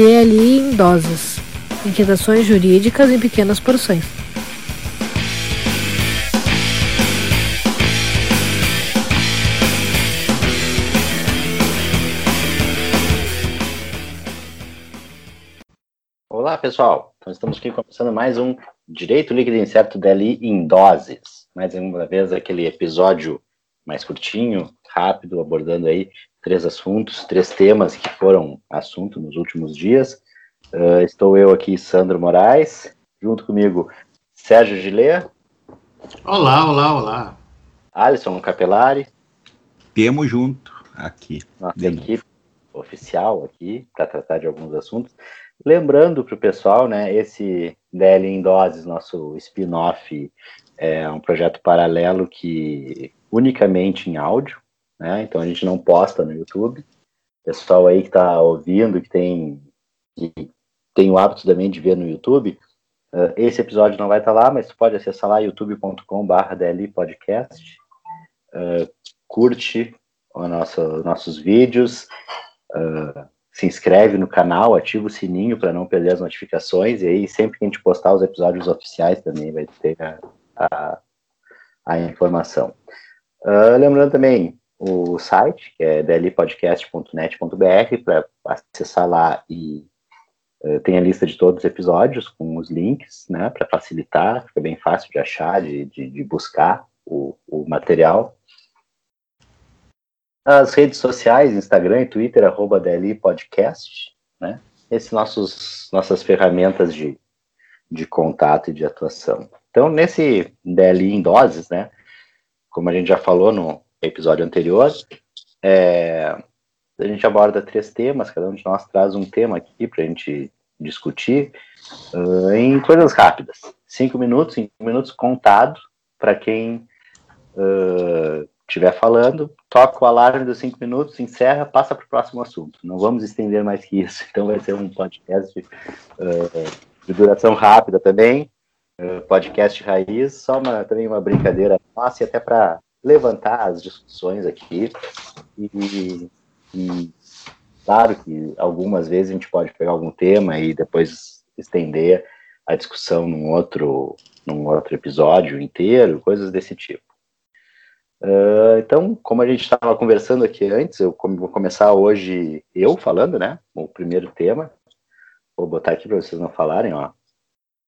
DLI em doses. Inquietações jurídicas em pequenas porções. Olá, pessoal. Então, estamos aqui começando mais um Direito Líquido Incerto DLI em doses. Mais uma vez, aquele episódio mais curtinho, rápido, abordando aí três assuntos, três temas que foram assunto nos últimos dias. Uh, estou eu aqui, Sandro Moraes, junto comigo, Sérgio Gilê. Olá, olá, olá. Alisson Capelari. Temos junto aqui. Nossa equipe oficial aqui para tratar de alguns assuntos. Lembrando para o pessoal, né, esse DL em Doses, nosso spin-off, é um projeto paralelo que unicamente em áudio, né? Então a gente não posta no YouTube. Pessoal aí que está ouvindo, que tem, que tem o hábito também de ver no YouTube, uh, esse episódio não vai estar tá lá, mas tu pode acessar lá youtube.com.br DLI Podcast. Uh, curte o nosso, nossos vídeos, uh, se inscreve no canal, ativa o sininho para não perder as notificações, e aí sempre que a gente postar os episódios oficiais também vai ter a, a, a informação. Uh, lembrando também, o site, que é dlpodcast.net.br, para acessar lá e uh, tem a lista de todos os episódios com os links, né, para facilitar, fica bem fácil de achar, de, de, de buscar o, o, material. As redes sociais, Instagram e Twitter, arroba dlpodcast, né, esses nossos, nossas ferramentas de, de contato e de atuação. Então, nesse DLI em doses, né, como a gente já falou no episódio anterior, é, a gente aborda três temas, cada um de nós traz um tema aqui para a gente discutir uh, em coisas rápidas. Cinco minutos, cinco minutos contado para quem estiver uh, falando, toca o alarme dos cinco minutos, encerra, passa para o próximo assunto. Não vamos estender mais que isso, então vai ser um podcast uh, de duração rápida também, podcast raiz, só uma, também uma brincadeira nossa e até para levantar as discussões aqui e, e, claro que algumas vezes a gente pode pegar algum tema e depois estender a discussão num outro num outro episódio inteiro, coisas desse tipo. Uh, então, como a gente estava conversando aqui antes, eu vou começar hoje eu falando, né? O primeiro tema. Vou botar aqui para vocês não falarem, ó. O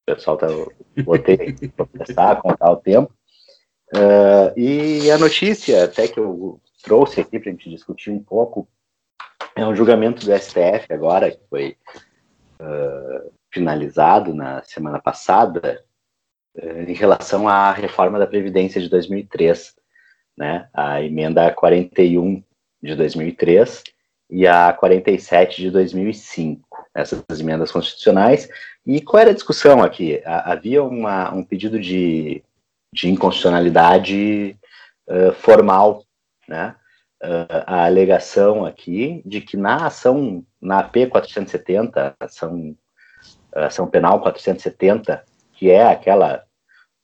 pessoal tá botei para começar a contar o tempo. Uh, e a notícia, até que eu trouxe aqui para a gente discutir um pouco, é um julgamento do STF agora, que foi uh, finalizado na semana passada, uh, em relação à reforma da Previdência de 2003, né, a emenda 41 de 2003 e a 47 de 2005, essas emendas constitucionais. E qual era a discussão aqui? Havia uma, um pedido de de inconstitucionalidade uh, formal, né? Uh, a alegação aqui de que na ação, na AP 470, ação, ação penal 470, que é aquela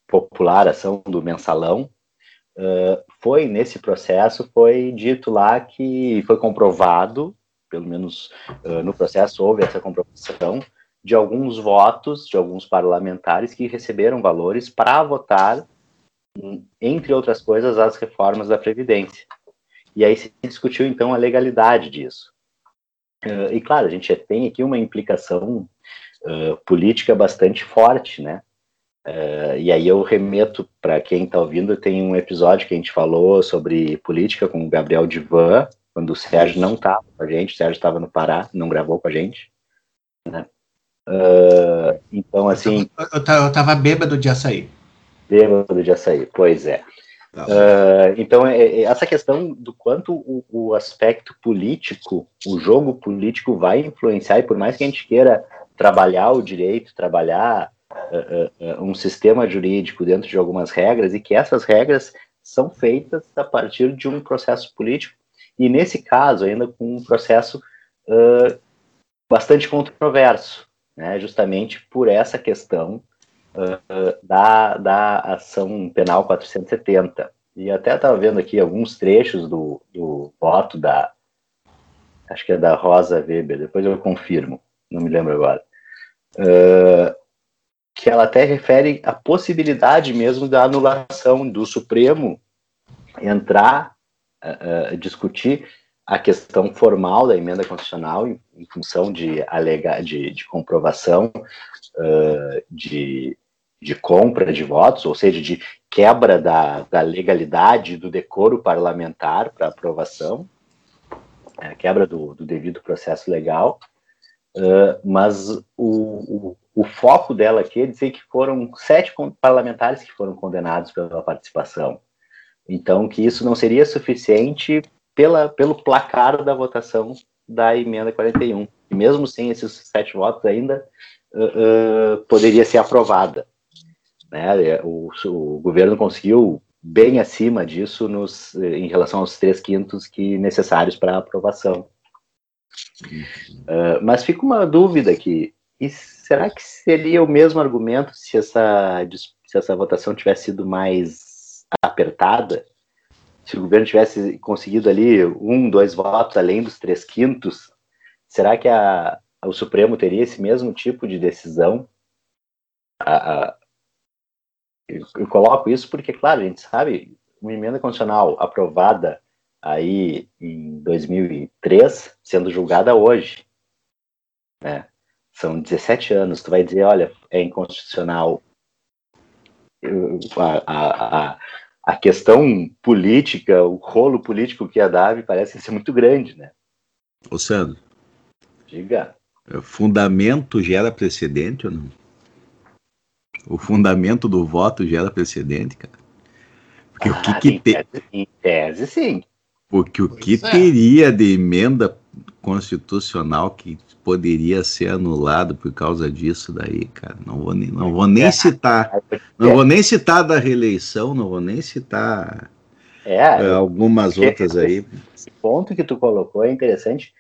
popular ação do mensalão, uh, foi nesse processo, foi dito lá que foi comprovado, pelo menos uh, no processo houve essa comprovação, de alguns votos de alguns parlamentares que receberam valores para votar entre outras coisas, as reformas da Previdência. E aí se discutiu, então, a legalidade disso. Uh, e, claro, a gente tem aqui uma implicação uh, política bastante forte, né? Uh, e aí eu remeto para quem está ouvindo, tem um episódio que a gente falou sobre política com o Gabriel Divan, quando o Sérgio não estava com a gente, o Sérgio estava no Pará, não gravou com a gente, né? então, assim... Eu estava bêbado de açaí. Bêbado de açaí, pois é. Uh, então, é, é, essa questão do quanto o, o, aspecto político, o jogo político vai influenciar, e por mais que a gente queira trabalhar o direito, trabalhar uh, uh, um sistema jurídico dentro de algumas regras, e que essas regras são feitas a partir de um processo político, e nesse caso, ainda com um processo bastante controverso, né, justamente por essa questão uh, da, da ação penal 470. E até estava vendo aqui alguns trechos do, do voto da, acho que é da Rosa Weber, depois eu confirmo. não me lembro agora. Uh, que ela até refere a possibilidade mesmo da anulação do Supremo entrar, uh, discutir a questão formal da emenda constitucional em, em função de, alega, de, de comprovação de, de compra de votos, ou seja, de quebra da, da legalidade do decoro parlamentar para aprovação, a quebra do, do devido processo legal, uh, mas o, o, o, foco dela aqui é dizer que foram sete parlamentares que foram condenados pela participação. Então, que isso não seria suficiente pela, pelo placar da votação da emenda 41. E mesmo sem esses sete votos ainda, uh, uh, poderia ser aprovada. Né? O, o governo conseguiu bem acima disso nos, em relação aos três quintos que necessários para aprovação. Uh, mas fica uma dúvida aqui: e será que seria o mesmo argumento se essa, se essa votação tivesse sido mais apertada? Se o governo tivesse conseguido ali um, dois votos além dos três quintos, será que a, o Supremo teria esse mesmo tipo de decisão? A, a, eu, eu, coloco isso porque, claro, a gente sabe, uma emenda constitucional aprovada aí em 2003, sendo julgada hoje, né? São 17 anos, tu vai dizer, olha, é inconstitucional. a, a, a questão política, o rolo político que ia dar, parece ser muito grande, né? Ô Sandro. Diga. Fundamento gera precedente ou não? o fundamento do voto gera precedente, cara. Porque ah, o que, que em, te... tese, em tese, sim. Porque o que é. teria de emenda constitucional que poderia ser anulado por causa disso daí, cara? Não vou nem, não vou nem é. citar. Não vou nem citar da reeleição, não vou nem citar é, uh, algumas outras aí. Esse ponto que tu colocou é interessante,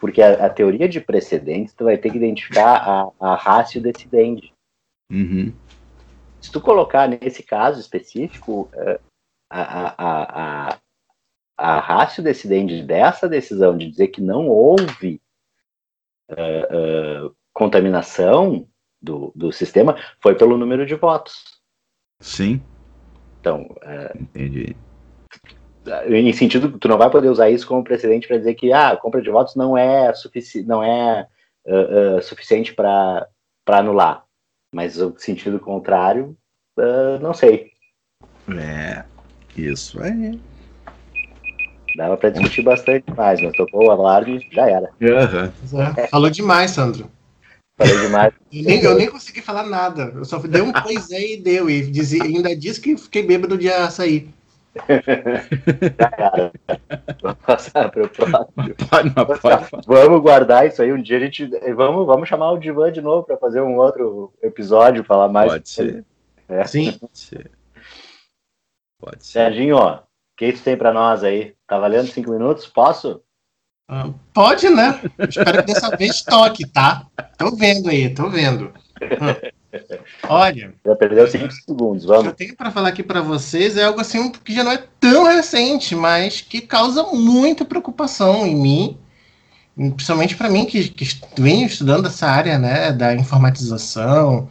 porque a, a teoria de precedentes tu vai ter que identificar a, a ratio decidente. Uhum se tu colocar nesse caso específico, é, a, a, a, a rácio decidente dessa decisão de dizer que não houve uh, uh, contaminação do, do sistema foi pelo número de votos. Sim. Então, uh, entendi. Em sentido, tu não vai poder usar isso como precedente para dizer que ah, a compra de votos não é, sufici não é suficiente para anular. Mas o sentido contrário, uh, não sei. É, isso aí. Dava para discutir bastante mais, mas tocou o alarme, já era. Uhum. É, falou demais, Sandro. Falei demais. eu, nem, eu nem consegui falar nada. Eu só dei um pois é e deu. E dizia, ainda disse que fiquei bêbado de açaí. Cara, vamos passar para o próximo. Pode, pode, vamos guardar isso aí um dia. A gente vamos, vamos chamar o Divan de novo para fazer um outro episódio, falar mais. Pode ser. É. Sim. Pode ser. Pode ser. Serginho, ó, o que tu tem para nós aí? Tá valendo cinco minutos? Posso? Uh, pode, né? Espero que dessa vez toque, tá? Tô vendo aí, tô vendo. Hum. Olha. Já perdeu 5 segundos, vamos. O que eu tenho para falar aqui para vocês é algo assim que já não é tão recente, mas que causa muita preocupação em mim, principalmente para mim que, que venho estudando essa área né, da informatização,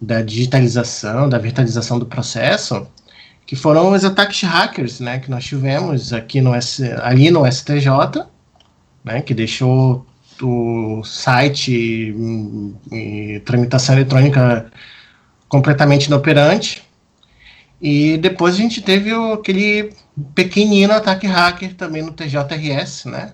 da digitalização, da virtualização do processo, que foram os ataques hackers né, que nós tivemos aqui no, ali no STJ, né, que deixou o site e, tramitação eletrônica completamente inoperante. E depois a gente teve o, aquele pequenino ataque hacker também no TJRS, né?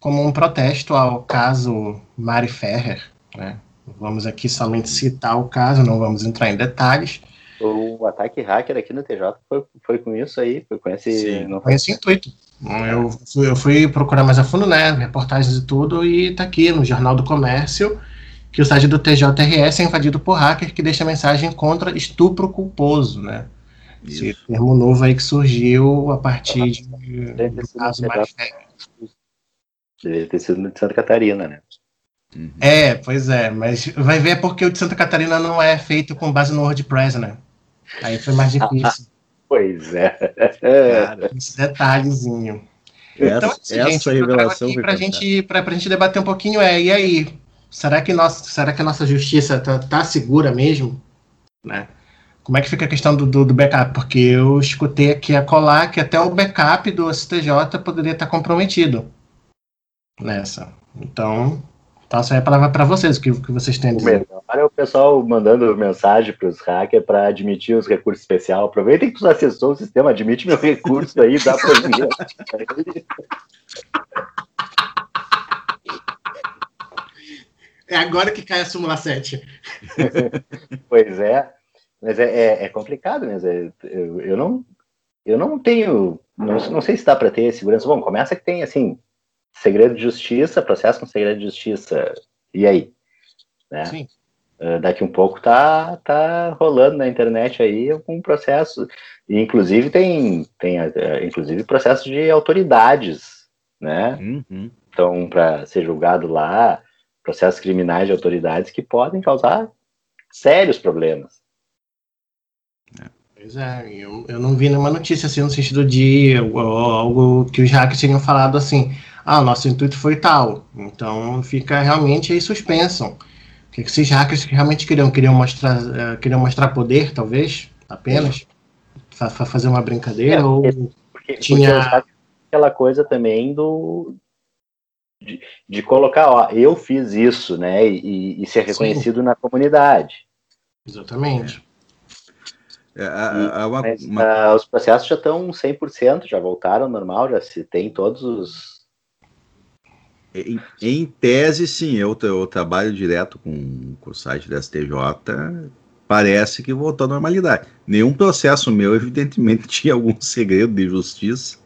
Como um protesto ao caso Mari Ferrer, né? Vamos aqui somente citar o caso, não vamos entrar em detalhes. O ataque hacker aqui no TJ foi, foi com isso aí? Foi com esse. Sim, não foi esse intuito. Eu fui, eu fui procurar mais a fundo, né? Reportagens e tudo, e tá aqui no Jornal do Comércio que o site do TJRS é invadido por hacker que deixa mensagem contra estupro culposo, né? Isso. Esse termo novo aí que surgiu a partir de, do caso mais Deve ter sido de Santa Catarina, né? Uhum. É, pois é, mas vai ver porque o de Santa Catarina não é feito com base no WordPress, né? Aí foi mais difícil. Pois é. Cara, esse detalhezinho. Essa, então, assim, essa gente, revelação pra, aqui, pra, gente, pra, pra gente debater um pouquinho é, e aí, será que, nossa, será que a nossa justiça tá, tá segura mesmo? Né? Como é que fica a questão do, do, do, backup? Porque eu escutei aqui a colar que até o backup do STJ poderia estar comprometido nessa. Então, passo aí a palavra para vocês, o que, que vocês têm a dizer. Olha o pessoal mandando mensagem para os hackers para admitir os recursos especiais. Aproveitem que tu acessou o sistema, admite meu recurso aí, dá para mim. É agora que cai a súmula 7. pois é. Mas é, é, é complicado mesmo. É, eu, eu, não, eu não tenho. Não, não sei se dá para ter segurança. Bom, começa que tem assim: segredo de justiça, processo com segredo de justiça. E aí? Né? Sim. Uh, daqui um pouco tá, tá rolando na internet aí um processo. E inclusive tem, tem uh, inclusive processo de autoridades, né? Uhum. Então, para ser julgado lá, processos criminais de autoridades que podem causar sérios problemas. Pois é, eu, eu não vi nenhuma notícia assim no sentido de algo que os hackers tinham falado assim, ah, nosso intuito foi tal. Então fica realmente aí suspensão. O que, esses hackers realmente queriam? Queriam mostrar, uh, queriam mostrar poder, talvez, apenas? Fa fazer uma brincadeira? É, ou porque, tinha... Porque aquela coisa também do, de, de, colocar, ó, eu fiz isso, né, e, e ser reconhecido Sim. na comunidade. Exatamente. É, a, a, uma, mas, uma... Uh, os processos já estão 100%, já voltaram ao normal, já se tem todos os. Em, em tese, sim, eu, eu trabalho direto com, com o site da STJ, parece que voltou à normalidade. Nenhum processo meu, evidentemente, tinha algum segredo de justiça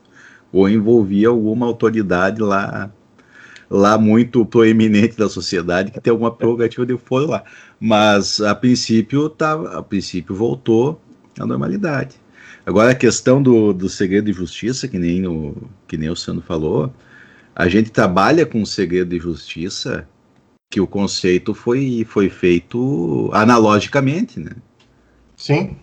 ou envolvia alguma autoridade lá lá muito proeminente da sociedade que tem alguma prerrogativa de foro lá. Mas a princípio tá, a princípio voltou à normalidade. Agora a questão do, do segredo de justiça, que nem, o, que nem o Sandro falou, a gente trabalha com o segredo de justiça que o conceito foi, foi feito analogicamente, né? Sim.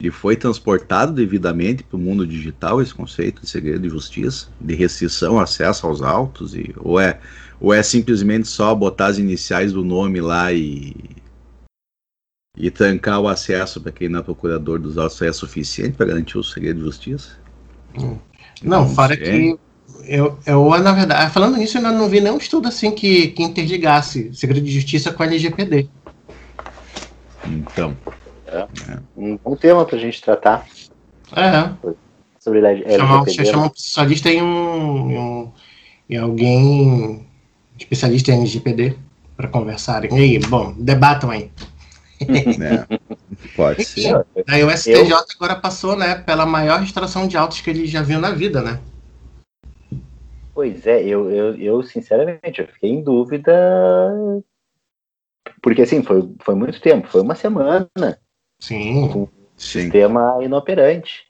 E foi transportado devidamente para o mundo digital esse conceito de segredo de justiça, de restrição, acesso aos autos, e, ou, é, ou é simplesmente só botar as iniciais do nome lá e, e trancar o acesso para quem não é procurador dos autos é suficiente para garantir o segredo de justiça? Hum. Não, fora que eu, eu, na verdade, falando nisso, eu ainda não vi nenhum estudo assim que, que interligasse segredo de justiça com a LGPD. Então. É. é. Um bom tema para a gente tratar. É. Sobre LGPD. Chamar, chamar um especialista em um, em um, em alguém especialista em LGPD para conversarem. E aí, bom, debatam aí. É, pode ser. Aí o STJ eu... agora passou, né, pela maior extração de autos que ele já viu na vida, né? Pois é, eu, eu, eu sinceramente eu fiquei em dúvida porque assim foi, foi muito tempo, foi uma semana. Sim. Com sim. sistema inoperante.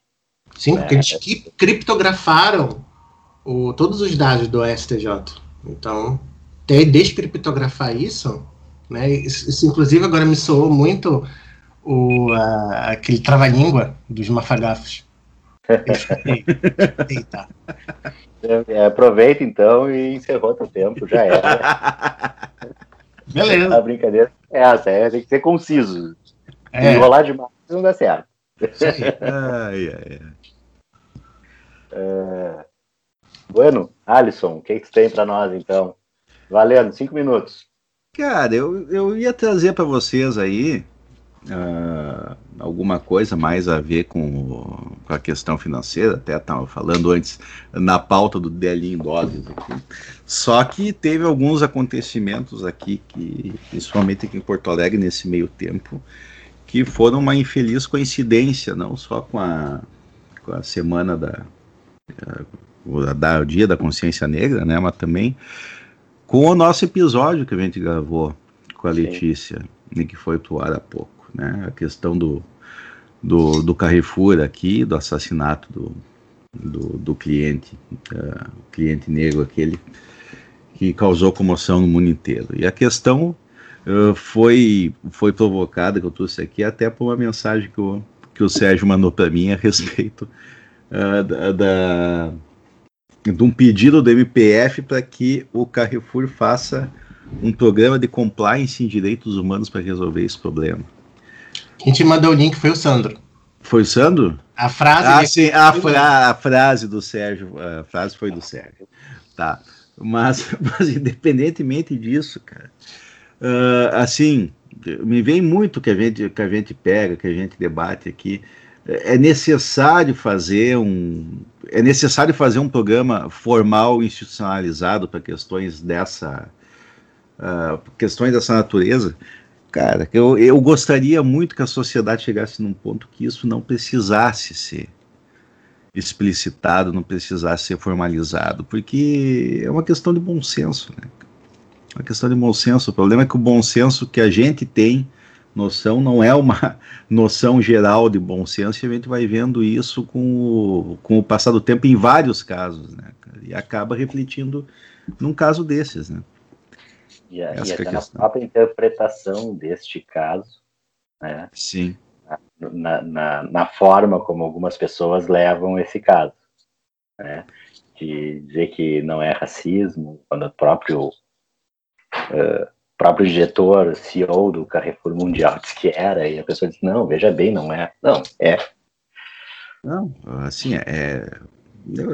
Sim, porque é. eles criptografaram o, todos os dados do STJ. Então, até descriptografar isso né? Isso, isso, inclusive, agora me soou muito o, a, aquele trava-língua dos mafagafos. Eita. É, aproveita então e encerrou teu tempo, já era. Beleza. A brincadeira é essa, é, tem que ser conciso. É. Enrolar demais não dá certo. ai, ai, ai. É... Bueno, Alisson, o que, que você tem para nós então? Valendo, cinco minutos. Cara, eu, eu ia trazer para vocês aí uh, alguma coisa mais a ver com, com a questão financeira, até estava falando antes na pauta do DL em doses aqui. Só que teve alguns acontecimentos aqui, que, principalmente aqui em Porto Alegre, nesse meio tempo, que foram uma infeliz coincidência, não só com a, com a semana da, uh, da, o dia da consciência negra, né, mas também com o nosso episódio que a gente gravou com a Letícia, e que foi pro ar há pouco, né? A questão do, do, do Carrefour aqui, do assassinato do, do, do cliente, uh, cliente negro aquele, que causou comoção no mundo inteiro. E a questão uh, foi, foi provocada, que eu trouxe aqui, até por uma mensagem que o, que o Sérgio mandou para mim a respeito uh, da, da de um pedido do MPF para que o Carrefour faça um programa de compliance em direitos humanos para resolver esse problema. Quem te mandou o link foi o Sandro. Foi o Sandro? A frase. Ah, sim, a, fra a frase do Sérgio. A frase foi do Sérgio. Tá. Mas, mas independentemente disso, cara, uh, assim, me vem muito que a gente que a gente pega, que a gente debate aqui. É necessário fazer um é necessário fazer um programa formal institucionalizado para questões dessa uh, questões dessa natureza. Cara, eu, eu gostaria muito que a sociedade chegasse num ponto que isso não precisasse ser explicitado, não precisasse ser formalizado, porque é uma questão de bom senso, né? uma questão de bom senso. O problema é que o bom senso que a gente tem noção não é uma noção geral de bom senso e a gente vai vendo isso com o, com o passar do tempo em vários casos, né? E acaba refletindo num caso desses, né? E, a, e até na própria interpretação deste caso, né? Sim. Na, na, na, forma como algumas pessoas levam esse caso, né? De dizer que não é racismo, quando o próprio uh, próprio diretor, CEO do Carrefour Mundial disse que era, e a pessoa disse, não, veja bem, não é. Não, é. Não, assim, é,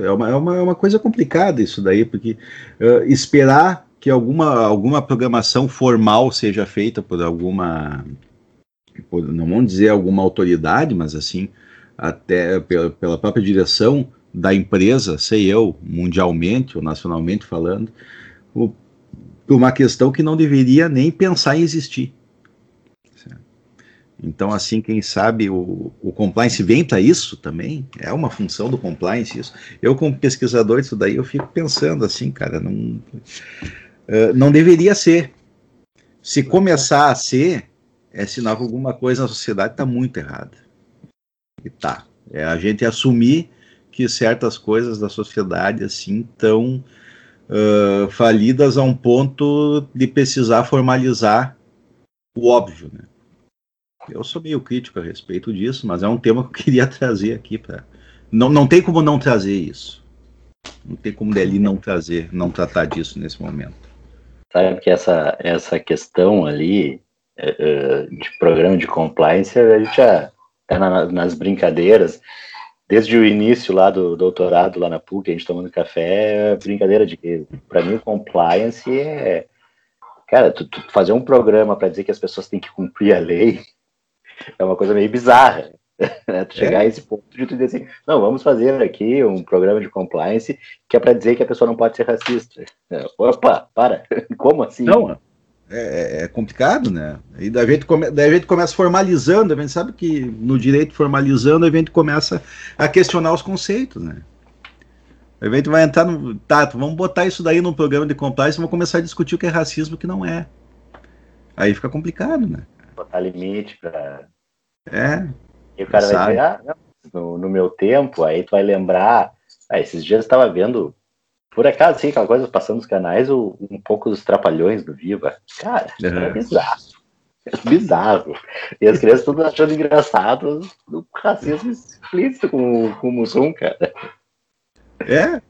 é, uma, é, uma, é uma coisa complicada isso daí, porque uh, esperar que alguma, alguma programação formal seja feita por alguma, por, não vamos dizer alguma autoridade, mas assim, até pela, pela própria direção da empresa, sei eu, mundialmente ou nacionalmente falando, o, uma questão que não deveria nem pensar em existir. Então, assim, quem sabe o, o compliance vem para isso também, é uma função do compliance isso. Eu, como pesquisador disso daí, eu fico pensando assim, cara, não, uh, não deveria ser. Se começar a ser, é sinal que alguma coisa na sociedade está muito errada. E tá. É a gente assumir que certas coisas da sociedade, assim, estão uh, falidas a um ponto de precisar formalizar o óbvio, né? Eu sou meio crítico a respeito disso, mas é um tema que eu queria trazer aqui para não, não tem como não trazer isso. Não tem como dali não trazer, não tratar disso nesse momento. Sabe que essa essa questão ali uh, de programa de compliance a gente já tá na, nas brincadeiras desde o início lá do doutorado lá na PUC, a gente tomando café, é brincadeira de que, para mim, compliance é. Cara, tu, tu fazer um programa para dizer que as pessoas têm que cumprir a lei é uma coisa meio bizarra. Né? Tu chegar é. a esse ponto de tu dizer assim, não, vamos fazer aqui um programa de compliance que é para dizer que a pessoa não pode ser racista. Opa, para, como assim? Não, é, é, é, complicado, né? E daí a, gente come, daí a gente começa formalizando, a gente sabe que no direito formalizando a gente começa a questionar os conceitos, né? A gente vai entrar no. Tá, vamos botar isso daí no programa de compliance e vamos começar a discutir o que é racismo e o que não é. Aí fica complicado, né? Botar limite para. É. E o cara vai dizer, ah, não, no, no, meu tempo, aí tu vai lembrar. Ah, esses dias eu estava vendo por acaso, assim, aquela coisa passando nos canais, o, um pouco dos trapalhões do Viva. Cara, uhum. é bizarro. É bizarro. E as crianças todas achando engraçado o racismo explícito com, com o Mussum, cara. É,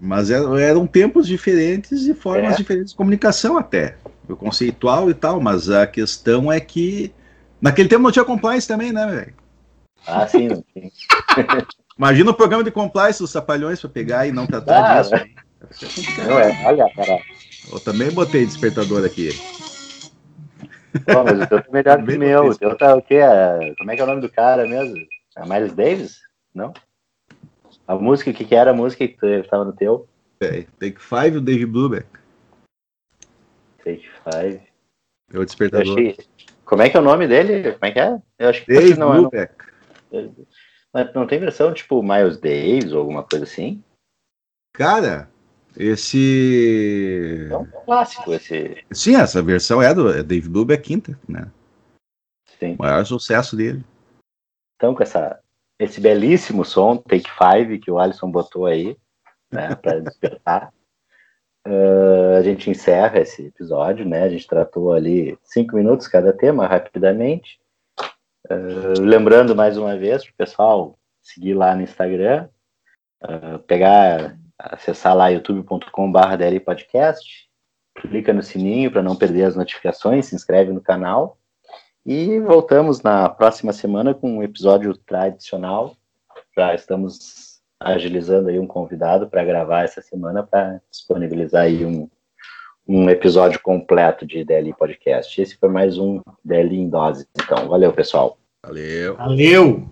mas eram, eram tempos diferentes e formas é. diferentes de comunicação até. O conceitual e tal, mas a questão é que naquele tempo não tinha compliance também, né, velho? Ah, sim, não tinha. Imagina o programa de compliance dos Trapalhões para pegar e não tratar ah, disso. Né? Não é, olha, cara. Eu também botei despertador aqui. Pô, mas o teu tá melhor que o meu. O teu tá o quê? Como é que é o nome do cara mesmo? A Miles Davis? Não? A música, o que, que era a música que estava no teu? É, Take Five, o Dave Blueback. Take Five. É o despertador. Achei... Como é que é o nome dele? Como é que é? Eu acho que Dave não Blueback. é. Não... Mas não tem versão tipo Miles Davis ou alguma coisa assim? Cara, esse. É um clássico esse. Sim, essa versão é do é Dave Blue é quinta, né? Sim. O maior sucesso dele. Então, com essa, esse belíssimo som, Take Five, que o Alisson botou aí, né, para despertar, uh, a gente encerra esse episódio, né? A gente tratou ali cinco minutos cada tema, rapidamente. Uh, lembrando mais uma vez para o pessoal seguir lá no Instagram, uh, pegar acessar lá youtube.com.br podcast, clica no sininho para não perder as notificações, se inscreve no canal. E voltamos na próxima semana com um episódio tradicional. Já estamos agilizando aí um convidado para gravar essa semana para disponibilizar aí um, um episódio completo de DLI Podcast. Esse foi mais um DLI em dose. Então, valeu, pessoal. Valeu. Valeu!